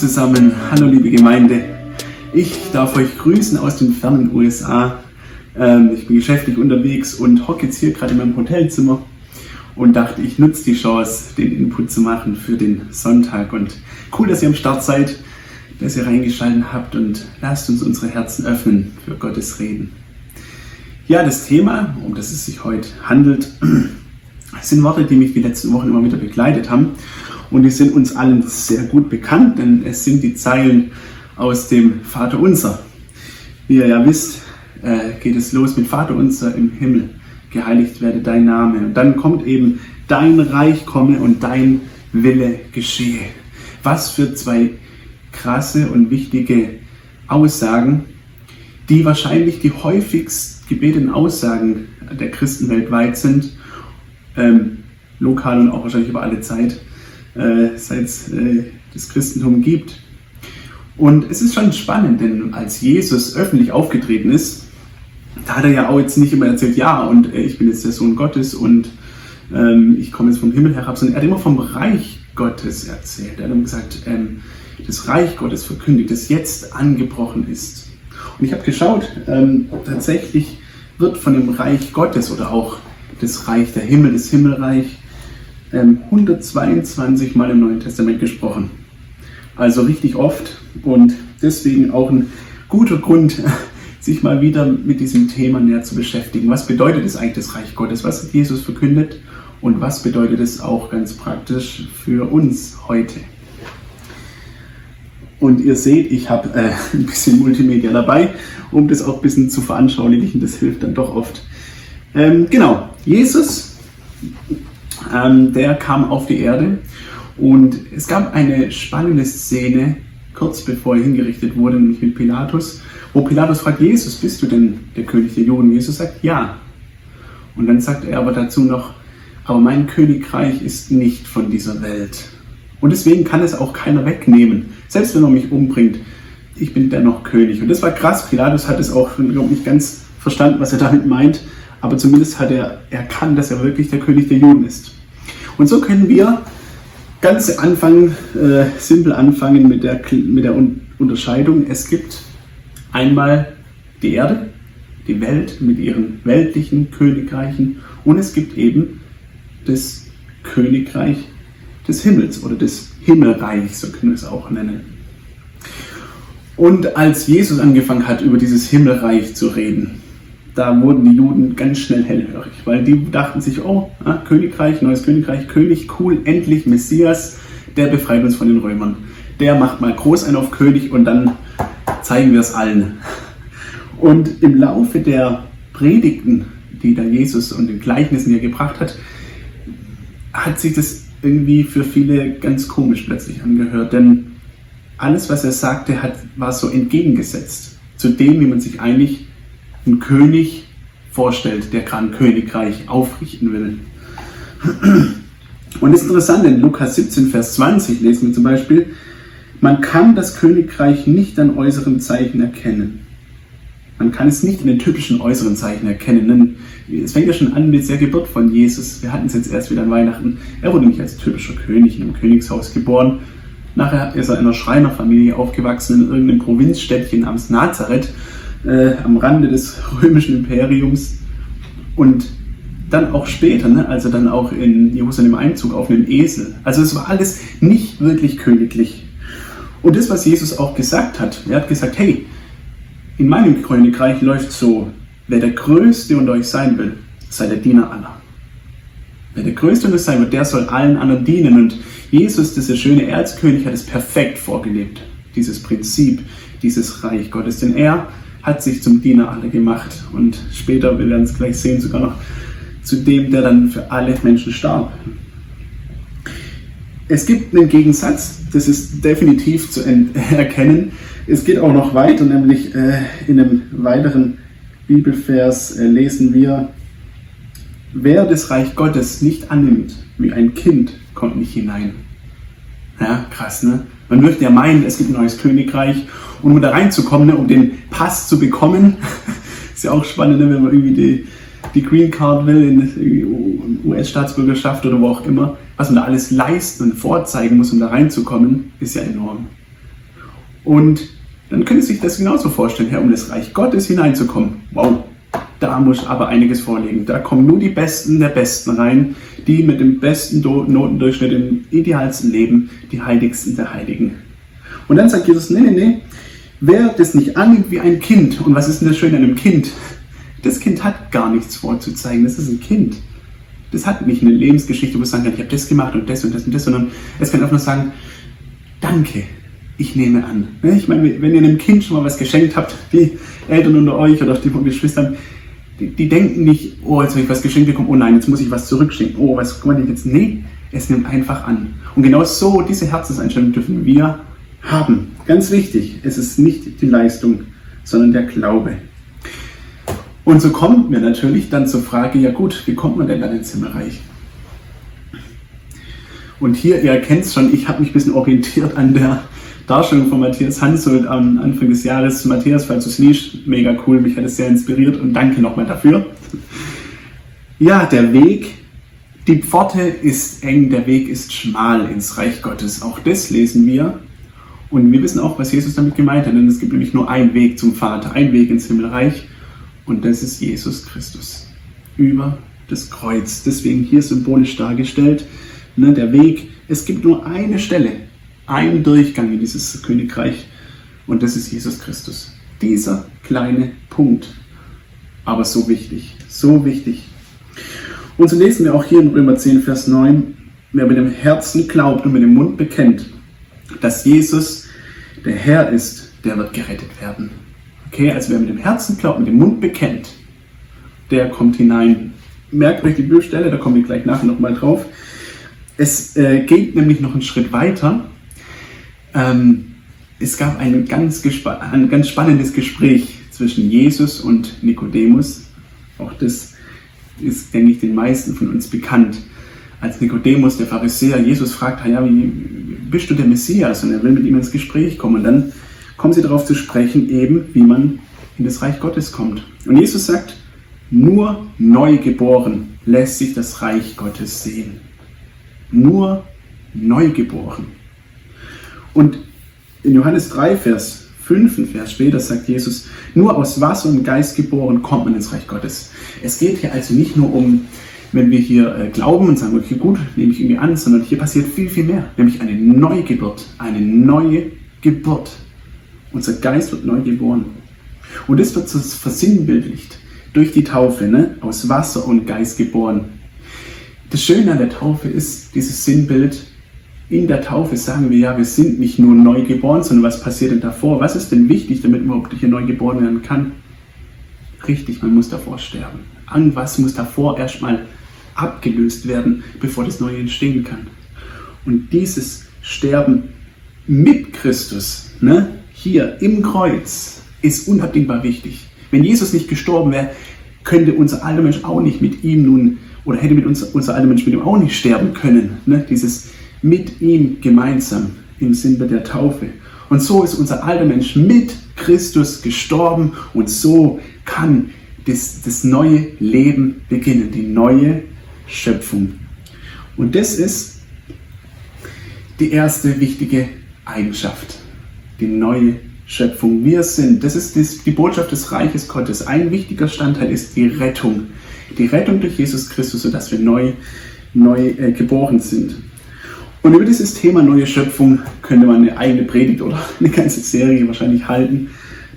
Hallo zusammen, hallo liebe Gemeinde. Ich darf euch grüßen aus den fernen USA. Ähm, ich bin geschäftlich unterwegs und hocke jetzt hier gerade in meinem Hotelzimmer und dachte, ich nutze die Chance, den Input zu machen für den Sonntag. Und cool, dass ihr am Start seid, dass ihr reingeschaltet habt und lasst uns unsere Herzen öffnen für Gottes Reden. Ja, das Thema, um das es sich heute handelt, sind Worte, die mich die letzten Wochen immer wieder begleitet haben. Und die sind uns allen sehr gut bekannt, denn es sind die Zeilen aus dem Vater Unser. Wie ihr ja wisst, äh, geht es los mit Vater Unser im Himmel. Geheiligt werde dein Name. Und dann kommt eben dein Reich komme und dein Wille geschehe. Was für zwei krasse und wichtige Aussagen, die wahrscheinlich die häufigst gebeteten Aussagen der Christen weltweit sind, ähm, lokal und auch wahrscheinlich über alle Zeit äh, seit es äh, das Christentum gibt. Und es ist schon spannend, denn als Jesus öffentlich aufgetreten ist, da hat er ja auch jetzt nicht immer erzählt, ja, und äh, ich bin jetzt der Sohn Gottes und ähm, ich komme jetzt vom Himmel herab, sondern er hat immer vom Reich Gottes erzählt. Er hat immer gesagt, ähm, das Reich Gottes verkündigt, das jetzt angebrochen ist. Und ich habe geschaut, ähm, tatsächlich wird von dem Reich Gottes oder auch das Reich der Himmel, das Himmelreich, 122 ähm, Mal im Neuen Testament gesprochen. Also richtig oft und deswegen auch ein guter Grund, sich mal wieder mit diesem Thema näher zu beschäftigen. Was bedeutet es eigentlich das Reich Gottes? Was hat Jesus verkündet und was bedeutet es auch ganz praktisch für uns heute? Und ihr seht, ich habe äh, ein bisschen Multimedia dabei, um das auch ein bisschen zu veranschaulichen. Das hilft dann doch oft. Ähm, genau, Jesus ähm, der kam auf die Erde und es gab eine spannende Szene, kurz bevor er hingerichtet wurde, nämlich mit Pilatus, wo Pilatus fragt, Jesus, bist du denn der König der Juden? Jesus sagt, ja. Und dann sagt er aber dazu noch, aber mein Königreich ist nicht von dieser Welt. Und deswegen kann es auch keiner wegnehmen. Selbst wenn er mich umbringt, ich bin dennoch König. Und das war krass. Pilatus hat es auch glaube nicht ganz verstanden, was er damit meint aber zumindest hat er erkannt, dass er wirklich der König der Juden ist. Und so können wir ganz anfangen, äh, simpel anfangen mit der, mit der Unterscheidung. Es gibt einmal die Erde, die Welt mit ihren weltlichen Königreichen und es gibt eben das Königreich des Himmels oder des Himmelreichs, so können wir es auch nennen. Und als Jesus angefangen hat, über dieses Himmelreich zu reden, da wurden die Juden ganz schnell hellhörig, weil die dachten sich, oh, ah, Königreich, neues Königreich, König, cool, endlich Messias, der befreit uns von den Römern. Der macht mal groß einen auf König und dann zeigen wir es allen. Und im Laufe der Predigten, die da Jesus und den Gleichnissen hier gebracht hat, hat sich das irgendwie für viele ganz komisch plötzlich angehört, denn alles, was er sagte, hat, war so entgegengesetzt zu dem, wie man sich eigentlich einen König vorstellt, der gerade ein Königreich aufrichten will. Und es ist interessant, in Lukas 17, Vers 20 lesen wir zum Beispiel, man kann das Königreich nicht an äußeren Zeichen erkennen. Man kann es nicht in den typischen äußeren Zeichen erkennen. Denn es fängt ja schon an mit der Geburt von Jesus. Wir hatten es jetzt erst wieder an Weihnachten. Er wurde nicht als typischer König in einem Königshaus geboren. Nachher ist er in einer Schreinerfamilie aufgewachsen in irgendeinem Provinzstädtchen namens Nazareth äh, am Rande des römischen Imperiums und dann auch später, ne, er dann auch in Jerusalem Einzug auf einem Esel. Also es war alles nicht wirklich königlich. Und das, was Jesus auch gesagt hat, er hat gesagt, hey, in meinem Königreich läuft so, wer der Größte unter euch sein will, sei der Diener aller. Wer der Größte unter euch sein wird, der soll allen anderen dienen. Und Jesus, dieser schöne Erzkönig, hat es perfekt vorgelebt. Dieses Prinzip, dieses Reich Gottes. Denn er hat sich zum Diener alle gemacht und später, wir werden es gleich sehen, sogar noch zu dem, der dann für alle Menschen starb. Es gibt einen Gegensatz, das ist definitiv zu erkennen. Es geht auch noch weiter, nämlich äh, in einem weiteren Bibelvers äh, lesen wir, wer das Reich Gottes nicht annimmt, wie ein Kind, kommt nicht hinein. Ja, krass, ne? Man möchte ja meinen, es gibt ein neues Königreich und um da reinzukommen, ne, um den Pass zu bekommen, ist ja auch spannend, ne, wenn man irgendwie die, die Green Card will, in US-Staatsbürgerschaft oder wo auch immer, was man da alles leisten und vorzeigen muss, um da reinzukommen, ist ja enorm. Und dann können Sie sich das genauso vorstellen, Herr, um das Reich Gottes hineinzukommen. Wow, da muss aber einiges vorliegen. Da kommen nur die Besten der Besten rein, die mit dem besten Notendurchschnitt im idealsten Leben, die Heiligsten der Heiligen. Und dann sagt Jesus, nee, nee, nee, wer das nicht annimmt wie ein Kind, und was ist denn das Schöne an einem Kind? Das Kind hat gar nichts vorzuzeigen, das ist ein Kind. Das hat nicht eine Lebensgeschichte, wo es sagen kann, ich habe das gemacht und das und das und das, sondern es kann einfach nur sagen, danke, ich nehme an. Ne, ich meine, wenn ihr einem Kind schon mal was geschenkt habt, die Eltern unter euch oder die Geschwister, die, die denken nicht, oh, jetzt habe ich was geschenkt bekommen, oh nein, jetzt muss ich was zurückschenken, oh, was kann ich jetzt? Nee, es nimmt einfach an. Und genau so, diese Herzenseinstellung dürfen wir haben. Ganz wichtig, es ist nicht die Leistung, sondern der Glaube. Und so kommen wir natürlich dann zur Frage, ja gut, wie kommt man denn dann ins Himmelreich? Und hier, ihr erkennt es schon, ich habe mich ein bisschen orientiert an der Darstellung von Matthias Hansel am Anfang des Jahres. Matthias, falls du es liest, mega cool, mich hat es sehr inspiriert und danke nochmal dafür. Ja, der Weg, die Pforte ist eng, der Weg ist schmal ins Reich Gottes. Auch das lesen wir. Und wir wissen auch, was Jesus damit gemeint hat, denn es gibt nämlich nur einen Weg zum Vater, einen Weg ins Himmelreich und das ist Jesus Christus über das Kreuz. Deswegen hier symbolisch dargestellt, ne, der Weg, es gibt nur eine Stelle, einen Durchgang in dieses Königreich und das ist Jesus Christus. Dieser kleine Punkt, aber so wichtig, so wichtig. Und so lesen wir auch hier in Römer 10, Vers 9, wer mit dem Herzen glaubt und mit dem Mund bekennt, dass Jesus der Herr ist, der wird gerettet werden. Okay, also wer mit dem Herzen glaubt, mit dem Mund bekennt, der kommt hinein. Merkt euch die Bibelstelle, da komme ich gleich nachher nochmal drauf. Es äh, geht nämlich noch einen Schritt weiter ähm, es gab ein ganz, ein ganz spannendes Gespräch zwischen Jesus und Nikodemus. Auch das ist, denke ich, den meisten von uns bekannt. Als Nikodemus, der Pharisäer, Jesus fragt, ja, wie bist du der Messias? Und er will mit ihm ins Gespräch kommen. Und dann kommen sie darauf zu sprechen, eben, wie man in das Reich Gottes kommt. Und Jesus sagt, nur neu geboren lässt sich das Reich Gottes sehen. Nur neu geboren. Und in Johannes 3, Vers 5, ein Vers später, sagt Jesus, nur aus Wasser und Geist geboren kommt man ins Reich Gottes. Es geht hier also nicht nur um, wenn wir hier äh, glauben und sagen, okay, gut, nehme ich irgendwie an, sondern hier passiert viel, viel mehr, nämlich eine Neugeburt, eine neue Geburt. Unser Geist wird neu geboren. Und das wird so versinnbildlicht durch die Taufe, ne? aus Wasser und Geist geboren. Das Schöne an der Taufe ist dieses Sinnbild, in der Taufe sagen wir ja, wir sind nicht nur neu geboren, sondern was passiert denn davor? Was ist denn wichtig, damit man überhaupt hier neu geboren werden kann? Richtig, man muss davor sterben. An was muss davor erstmal abgelöst werden, bevor das Neue entstehen kann? Und dieses Sterben mit Christus, ne, hier im Kreuz, ist unabdingbar wichtig. Wenn Jesus nicht gestorben wäre, könnte unser alter Mensch auch nicht mit ihm nun, oder hätte mit uns, unser alter Mensch mit ihm auch nicht sterben können. Ne? Dieses mit ihm gemeinsam im Sinne der Taufe. Und so ist unser alter Mensch mit Christus gestorben und so kann das, das neue Leben beginnen, die neue Schöpfung. Und das ist die erste wichtige Eigenschaft, die neue Schöpfung. Wir sind, das ist die Botschaft des Reiches Gottes. Ein wichtiger Standteil ist die Rettung. Die Rettung durch Jesus Christus, sodass wir neu, neu äh, geboren sind. Und über dieses Thema neue Schöpfung könnte man eine eigene Predigt oder eine ganze Serie wahrscheinlich halten.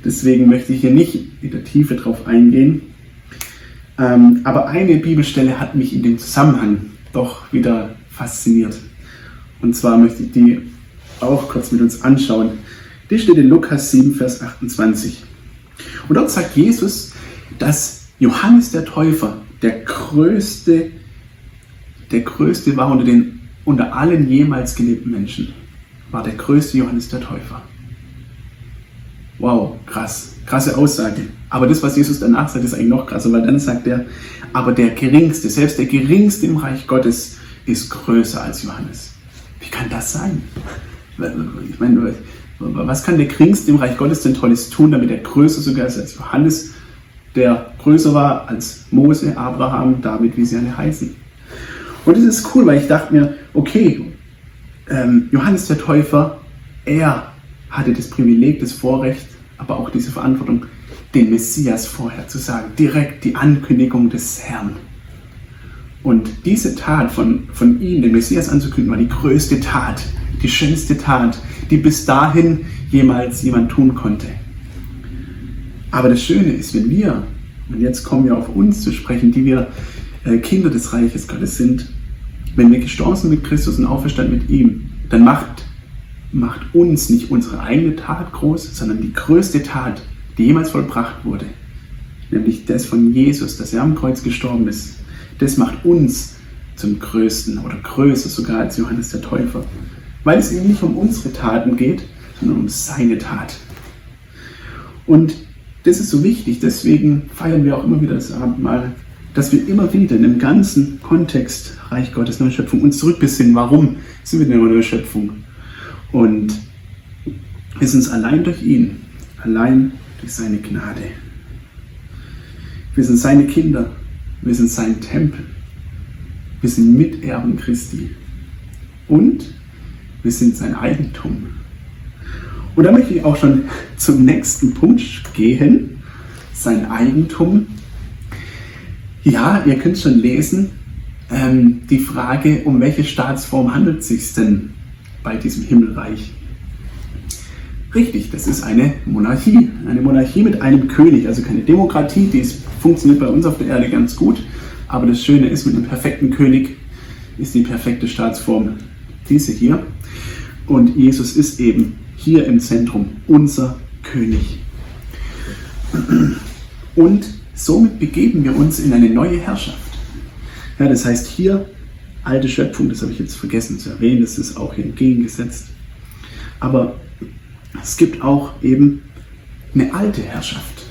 Deswegen möchte ich hier nicht in der Tiefe drauf eingehen. Ähm, aber eine Bibelstelle hat mich in dem Zusammenhang doch wieder fasziniert. Und zwar möchte ich die auch kurz mit uns anschauen. Die steht in Lukas 7, Vers 28. Und dort sagt Jesus, dass Johannes der Täufer der größte, der größte war unter den unter allen jemals gelebten Menschen war der größte Johannes der Täufer. Wow, krass, krasse Aussage. Aber das, was Jesus danach sagt, ist eigentlich noch krasser, weil dann sagt er, aber der Geringste, selbst der Geringste im Reich Gottes ist größer als Johannes. Wie kann das sein? Ich meine, was kann der Geringste im Reich Gottes denn Tolles tun, damit er größer sogar ist als Johannes, der größer war als Mose, Abraham, David, wie sie alle heißen. Und das ist cool, weil ich dachte mir, okay, ähm, Johannes der Täufer, er hatte das Privileg, das Vorrecht, aber auch diese Verantwortung, den Messias vorher zu sagen, direkt die Ankündigung des Herrn. Und diese Tat von, von ihm, den Messias anzukündigen, war die größte Tat, die schönste Tat, die bis dahin jemals jemand tun konnte. Aber das Schöne ist, wenn wir, und jetzt kommen wir auf uns zu sprechen, die wir äh, Kinder des Reiches Gottes sind, wenn wir gestorben sind mit Christus und auferstanden mit ihm, dann macht, macht uns nicht unsere eigene Tat groß, sondern die größte Tat, die jemals vollbracht wurde, nämlich das von Jesus, dass er am Kreuz gestorben ist, das macht uns zum Größten oder größer sogar als Johannes der Täufer, weil es eben nicht um unsere Taten geht, sondern um seine Tat. Und das ist so wichtig, deswegen feiern wir auch immer wieder das Abendmahl, dass wir immer wieder in dem ganzen Kontext Reich Gottes, neue Schöpfung uns zurückbesinnen. Warum sind wir in der neuen Schöpfung? Und wir sind allein durch ihn, allein durch seine Gnade. Wir sind seine Kinder, wir sind sein Tempel, wir sind Miterben Christi und wir sind sein Eigentum. Und da möchte ich auch schon zum nächsten Punkt gehen, sein Eigentum. Ja, ihr könnt schon lesen, ähm, die Frage, um welche Staatsform handelt es sich denn bei diesem Himmelreich? Richtig, das ist eine Monarchie. Eine Monarchie mit einem König, also keine Demokratie, die ist, funktioniert bei uns auf der Erde ganz gut. Aber das Schöne ist, mit einem perfekten König ist die perfekte Staatsform diese hier. Und Jesus ist eben hier im Zentrum unser König. Und somit begeben wir uns in eine neue Herrschaft. Ja, das heißt hier, alte Schöpfung, das habe ich jetzt vergessen zu erwähnen, das ist auch hier entgegengesetzt. Aber es gibt auch eben eine alte Herrschaft.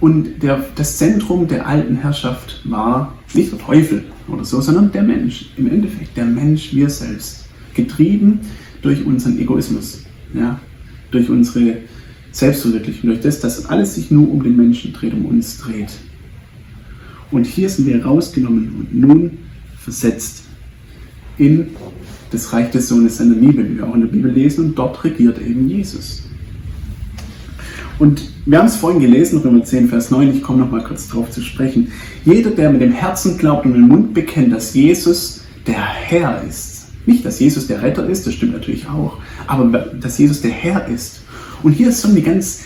Und der, das Zentrum der alten Herrschaft war nicht der Teufel oder so, sondern der Mensch. Im Endeffekt der Mensch, wir selbst. Getrieben durch unseren Egoismus, ja, durch unsere Selbstverwirklichung, durch das, dass alles sich nur um den Menschen dreht, um uns dreht. Und hier sind wir rausgenommen und nun versetzt in das Reich des Sohnes seiner Liebe, wie wir auch in der Bibel lesen, und dort regiert eben Jesus. Und wir haben es vorhin gelesen, Römer 10, Vers 9, ich komme noch mal kurz darauf zu sprechen. Jeder, der mit dem Herzen glaubt und mit dem Mund bekennt, dass Jesus der Herr ist, nicht, dass Jesus der Retter ist, das stimmt natürlich auch, aber dass Jesus der Herr ist. Und hier ist so eine ganz,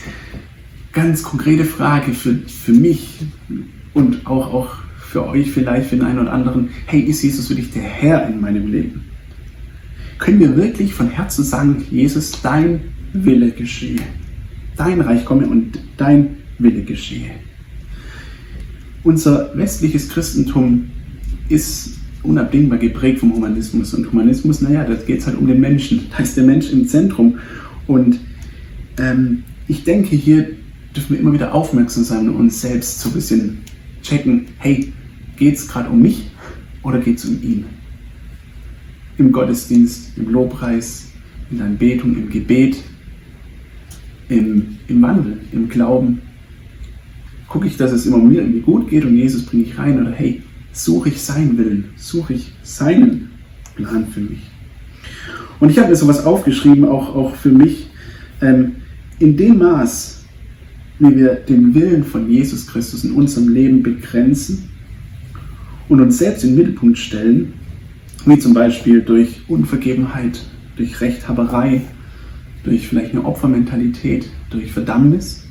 ganz konkrete Frage für, für mich und auch, auch für euch vielleicht, für den einen oder anderen. Hey, ist Jesus wirklich der Herr in meinem Leben? können wir wirklich von Herzen sagen, Jesus, dein Wille geschehe. Dein Reich komme und dein Wille geschehe. Unser westliches Christentum ist unabdingbar geprägt vom Humanismus. Und Humanismus, naja, da geht es halt um den Menschen. Da ist der Mensch im Zentrum. Und ähm, ich denke, hier dürfen wir immer wieder aufmerksam sein und uns selbst ein bisschen checken, hey, geht es gerade um mich oder geht es um ihn? im Gottesdienst, im Lobpreis, in der Anbetung, im Gebet, im, im Wandel, im Glauben. Gucke ich, dass es immer mir irgendwie gut geht und Jesus bringe ich rein oder hey, suche ich seinen Willen, suche ich seinen Plan für mich. Und ich habe mir sowas aufgeschrieben, auch, auch für mich, ähm, in dem Maß, wie wir den Willen von Jesus Christus in unserem Leben begrenzen und uns selbst in den Mittelpunkt stellen, wie zum Beispiel durch Unvergebenheit, durch Rechthaberei, durch vielleicht eine Opfermentalität, durch Verdammnis.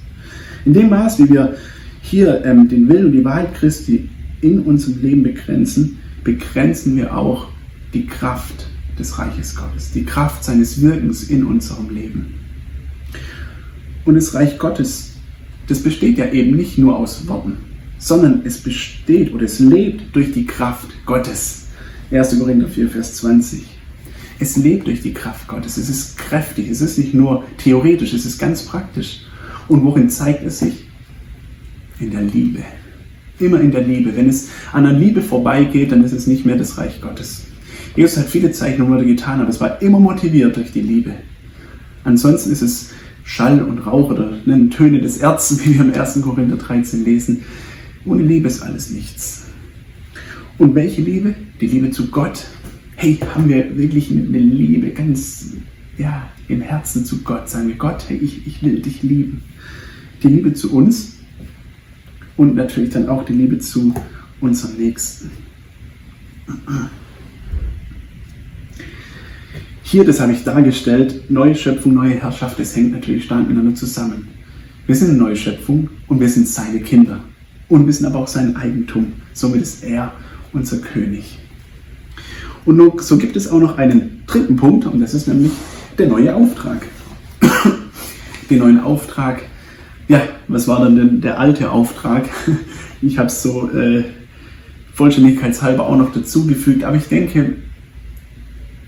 In dem Maß, wie wir hier ähm, den Willen und die Wahrheit Christi in unserem Leben begrenzen, begrenzen wir auch die Kraft des Reiches Gottes, die Kraft seines Wirkens in unserem Leben. Und das Reich Gottes, das besteht ja eben nicht nur aus Worten, sondern es besteht oder es lebt durch die Kraft Gottes. 1. Korinther 4, Vers 20. Es lebt durch die Kraft Gottes. Es ist kräftig. Es ist nicht nur theoretisch, es ist ganz praktisch. Und worin zeigt es sich? In der Liebe. Immer in der Liebe. Wenn es an der Liebe vorbeigeht, dann ist es nicht mehr das Reich Gottes. Jesus hat viele Zeichen und Worte getan, aber es war immer motiviert durch die Liebe. Ansonsten ist es Schall und Rauch oder ne, Töne des Erzes, wie wir im 1. Korinther 13 lesen. Ohne Liebe ist alles nichts. Und welche Liebe? Die Liebe zu Gott. Hey, haben wir wirklich eine Liebe ganz ja, im Herzen zu Gott? Sagen wir, Gott, hey, ich, ich will dich lieben. Die Liebe zu uns und natürlich dann auch die Liebe zu unseren Nächsten. Hier, das habe ich dargestellt, neue Schöpfung, neue Herrschaft, das hängt natürlich stark miteinander zusammen. Wir sind eine neue Schöpfung und wir sind seine Kinder. Und wir sind aber auch sein Eigentum. Somit ist er unser König. Und so gibt es auch noch einen dritten Punkt, und das ist nämlich der neue Auftrag. Den neuen Auftrag, ja, was war dann denn der alte Auftrag? Ich habe es so äh, vollständigkeitshalber auch noch dazugefügt, aber ich denke,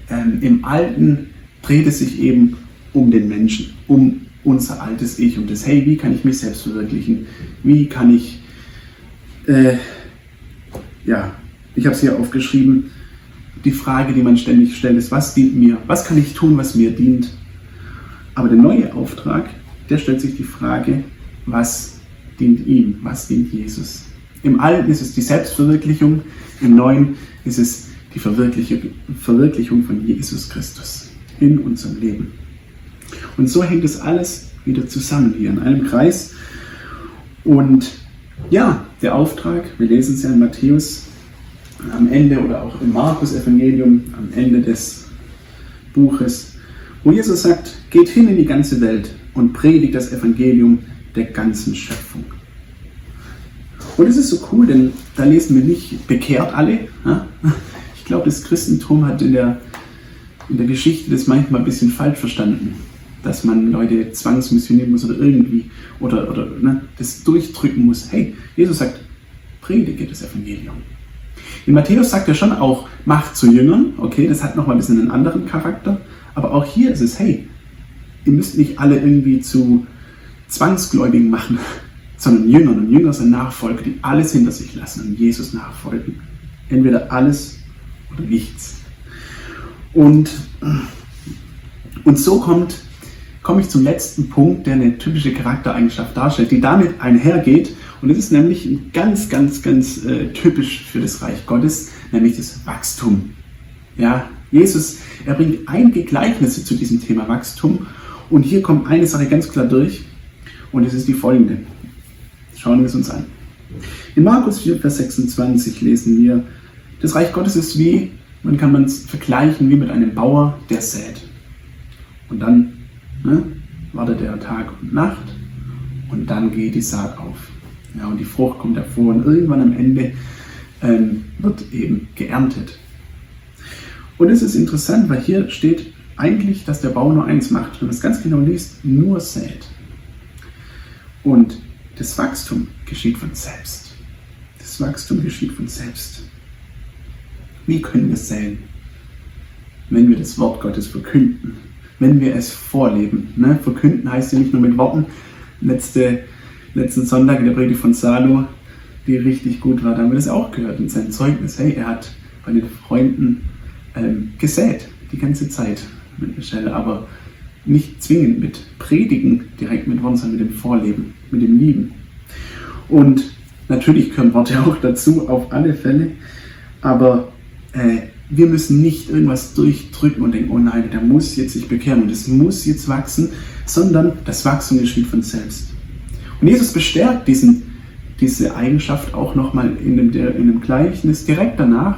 ähm, im Alten dreht es sich eben um den Menschen, um unser altes Ich, um das, hey, wie kann ich mich selbst verwirklichen? Wie kann ich, äh, ja, ich habe es hier aufgeschrieben, die Frage, die man ständig stellt, ist, was dient mir? Was kann ich tun, was mir dient? Aber der neue Auftrag, der stellt sich die Frage, was dient ihm? Was dient Jesus? Im Alten ist es die Selbstverwirklichung, im Neuen ist es die Verwirklichung von Jesus Christus in unserem Leben. Und so hängt es alles wieder zusammen hier in einem Kreis. Und ja, der Auftrag, wir lesen es ja in Matthäus am Ende oder auch im Markus-Evangelium am Ende des Buches, wo Jesus sagt, geht hin in die ganze Welt und predigt das Evangelium der ganzen Schöpfung. Und es ist so cool, denn da lesen wir nicht bekehrt alle. Ich glaube, das Christentum hat in der, in der Geschichte das manchmal ein bisschen falsch verstanden dass man Leute zwangsmissionieren muss oder irgendwie oder, oder ne, das durchdrücken muss. Hey, Jesus sagt, predige das Evangelium. In Matthäus sagt er schon auch, macht zu Jüngern. Okay, das hat nochmal ein bisschen einen anderen Charakter. Aber auch hier ist es, hey, ihr müsst nicht alle irgendwie zu Zwangsgläubigen machen, sondern Jüngern. Und Jünger sind Nachfolger, die alles hinter sich lassen und Jesus nachfolgen. Entweder alles nichts. Und, und so kommt komme ich zum letzten Punkt, der eine typische Charaktereigenschaft darstellt, die damit einhergeht. Und es ist nämlich ganz, ganz, ganz äh, typisch für das Reich Gottes, nämlich das Wachstum. Ja, Jesus, er bringt einige Gleichnisse zu diesem Thema Wachstum. Und hier kommt eine Sache ganz klar durch. Und es ist die folgende. Schauen wir es uns an. In Markus 4, Vers 26 lesen wir, das Reich Gottes ist wie, man kann man es vergleichen wie mit einem Bauer, der sät. Und dann ne, wartet er Tag und Nacht und dann geht die Saat auf. Ja, und die Frucht kommt hervor und irgendwann am Ende ähm, wird eben geerntet. Und es ist interessant, weil hier steht eigentlich, dass der Bau nur eins macht. Wenn man es ganz genau liest, nur sät. Und das Wachstum geschieht von selbst. Das Wachstum geschieht von selbst. Wie können wir säen? Wenn wir das Wort Gottes verkünden, wenn wir es vorleben. Ne? Verkünden heißt ja nicht nur mit Worten. Letzte, letzten Sonntag in der Predigt von Salo, die richtig gut war, da haben wir das auch gehört in seinem Zeugnis. Hey, er hat bei den Freunden ähm, gesät, die ganze Zeit mit Michelle, aber nicht zwingend mit Predigen direkt mit Worten, sondern mit dem Vorleben, mit dem Lieben. Und natürlich gehören Worte auch dazu, auf alle Fälle, aber äh, wir müssen nicht irgendwas durchdrücken und denken, oh nein, der muss jetzt sich bekehren und es muss jetzt wachsen, sondern das Wachstum geschieht von selbst. Und Jesus bestärkt diesen, diese Eigenschaft auch nochmal in dem, in dem Gleichnis direkt danach,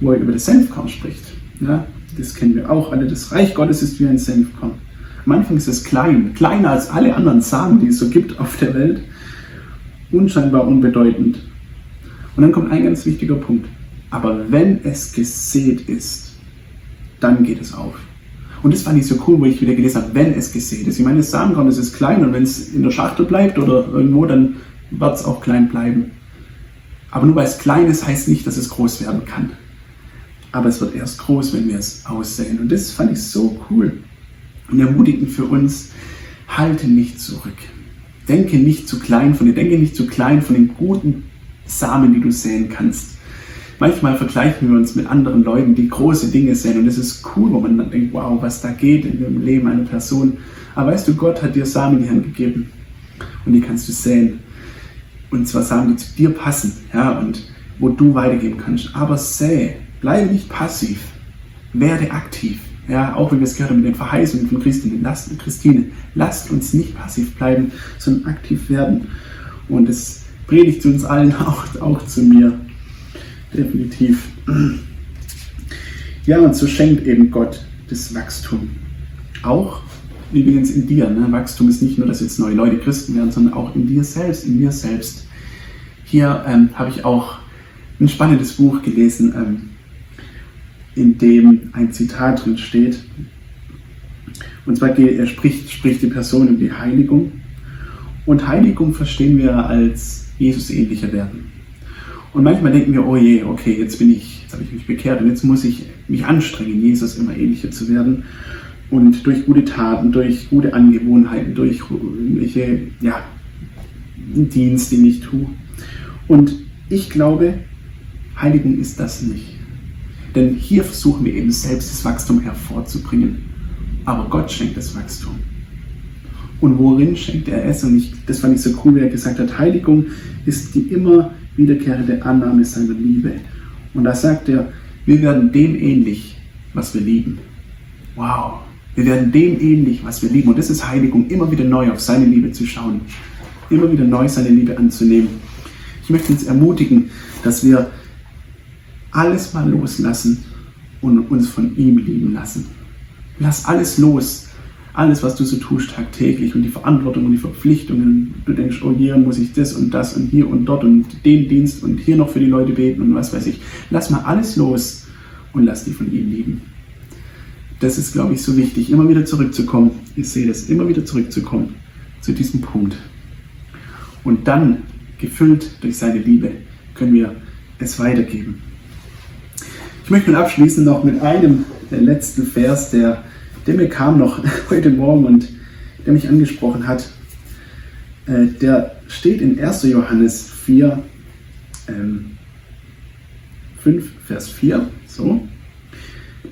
wo er über das Senfkorn spricht. Ja, das kennen wir auch alle. Das Reich Gottes ist wie ein Senfkorn. Am Anfang ist es klein, kleiner als alle anderen Samen, die es so gibt auf der Welt. Unscheinbar unbedeutend. Und dann kommt ein ganz wichtiger Punkt. Aber wenn es gesät ist, dann geht es auf. Und das fand ich so cool, wo ich wieder gelesen habe, wenn es gesät ist. Ich meine, das Samenkorn, ist klein und wenn es in der Schachtel bleibt oder irgendwo, dann wird es auch klein bleiben. Aber nur weil es klein ist, heißt nicht, dass es groß werden kann. Aber es wird erst groß, wenn wir es aussehen. Und das fand ich so cool. Und ermutigend für uns, halte nicht zurück. Denke nicht zu klein von dir, denke nicht zu klein von den guten Samen, die du säen kannst manchmal vergleichen wir uns mit anderen Leuten, die große Dinge sehen. Und es ist cool, wo man dann denkt, wow, was da geht in dem Leben einer Person. Aber weißt du, Gott hat dir Samen in die Hand gegeben. Und die kannst du säen. Und zwar Samen, die zu dir passen. Ja, und wo du weitergeben kannst. Aber säe. Bleibe nicht passiv. Werde aktiv. Ja, auch wenn wir es gehört haben mit den Verheißungen von Christine, lasst, Christine, lasst uns nicht passiv bleiben, sondern aktiv werden. Und es predigt zu uns allen, auch, auch zu mir. Definitiv. Ja, und so schenkt eben Gott das Wachstum. Auch übrigens in dir. Ne? Wachstum ist nicht nur, dass jetzt neue Leute Christen werden, sondern auch in dir selbst, in mir selbst. Hier ähm, habe ich auch ein spannendes Buch gelesen. Ähm, in dem ein Zitat drin steht. Und zwar er spricht, spricht die Person über die Heiligung. Und Heiligung verstehen wir als Jesus ähnlicher werden. Und manchmal denken wir, oh je, okay, jetzt bin ich, jetzt habe ich mich bekehrt und jetzt muss ich mich anstrengen, Jesus immer ähnlicher zu werden. Und durch gute Taten, durch gute Angewohnheiten, durch irgendwelche ja, Dienst, den ich tue. Und ich glaube, Heiligung ist das nicht. Denn hier versuchen wir eben selbst das Wachstum hervorzubringen. Aber Gott schenkt das Wachstum. Und worin schenkt er es? Und ich, das fand ich so cool, wie er gesagt hat, Heiligung ist die immer wiederkehrende Annahme seiner Liebe. Und da sagt er, wir werden dem ähnlich, was wir lieben. Wow, wir werden dem ähnlich, was wir lieben. Und das ist Heiligung, immer wieder neu auf seine Liebe zu schauen. Immer wieder neu seine Liebe anzunehmen. Ich möchte uns ermutigen, dass wir alles mal loslassen und uns von ihm lieben lassen. Lass alles los. Alles, was du so tust tagtäglich und die Verantwortung und die Verpflichtungen. Du denkst, oh hier muss ich das und das und hier und dort und den Dienst und hier noch für die Leute beten und was weiß ich. Lass mal alles los und lass die von ihm lieben. Das ist, glaube ich, so wichtig, immer wieder zurückzukommen. Ich sehe das, immer wieder zurückzukommen zu diesem Punkt. Und dann, gefüllt durch seine Liebe, können wir es weitergeben. Ich möchte nun abschließen noch mit einem der letzten Vers, der, der mir kam noch heute Morgen und der mich angesprochen hat. Äh, der steht in 1. Johannes 4, ähm, 5, Vers 4. So.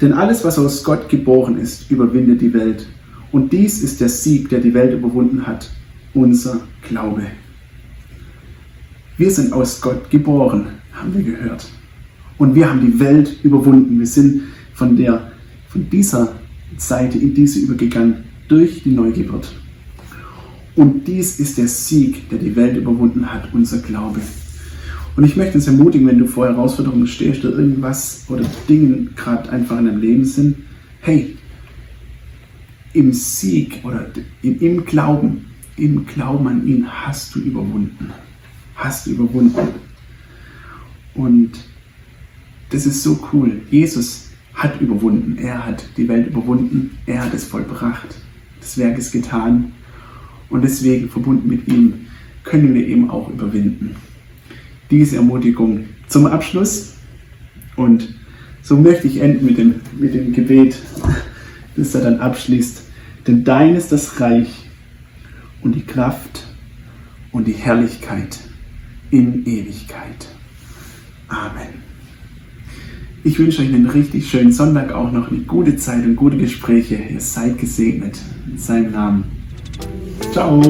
Denn alles, was aus Gott geboren ist, überwindet die Welt. Und dies ist der Sieg, der die Welt überwunden hat, unser Glaube. Wir sind aus Gott geboren, haben wir gehört. Und wir haben die Welt überwunden. Wir sind von, der, von dieser Seite in diese übergegangen durch die Neugeburt. Und dies ist der Sieg, der die Welt überwunden hat, unser Glaube. Und ich möchte uns ermutigen, wenn du vor Herausforderungen stehst oder irgendwas oder Dinge gerade einfach in deinem Leben sind, hey, im Sieg oder im Glauben, im Glauben an ihn hast du überwunden. Hast du überwunden. Und das ist so cool. Jesus hat überwunden. Er hat die Welt überwunden. Er hat es vollbracht. Das Werk ist getan. Und deswegen, verbunden mit ihm, können wir eben auch überwinden. Diese Ermutigung zum Abschluss. Und so möchte ich enden mit dem, mit dem Gebet, das er dann abschließt. Denn dein ist das Reich und die Kraft und die Herrlichkeit in Ewigkeit. Amen. Ich wünsche euch einen richtig schönen Sonntag, auch noch eine gute Zeit und gute Gespräche. Ihr seid gesegnet. In seinem Namen. Ciao.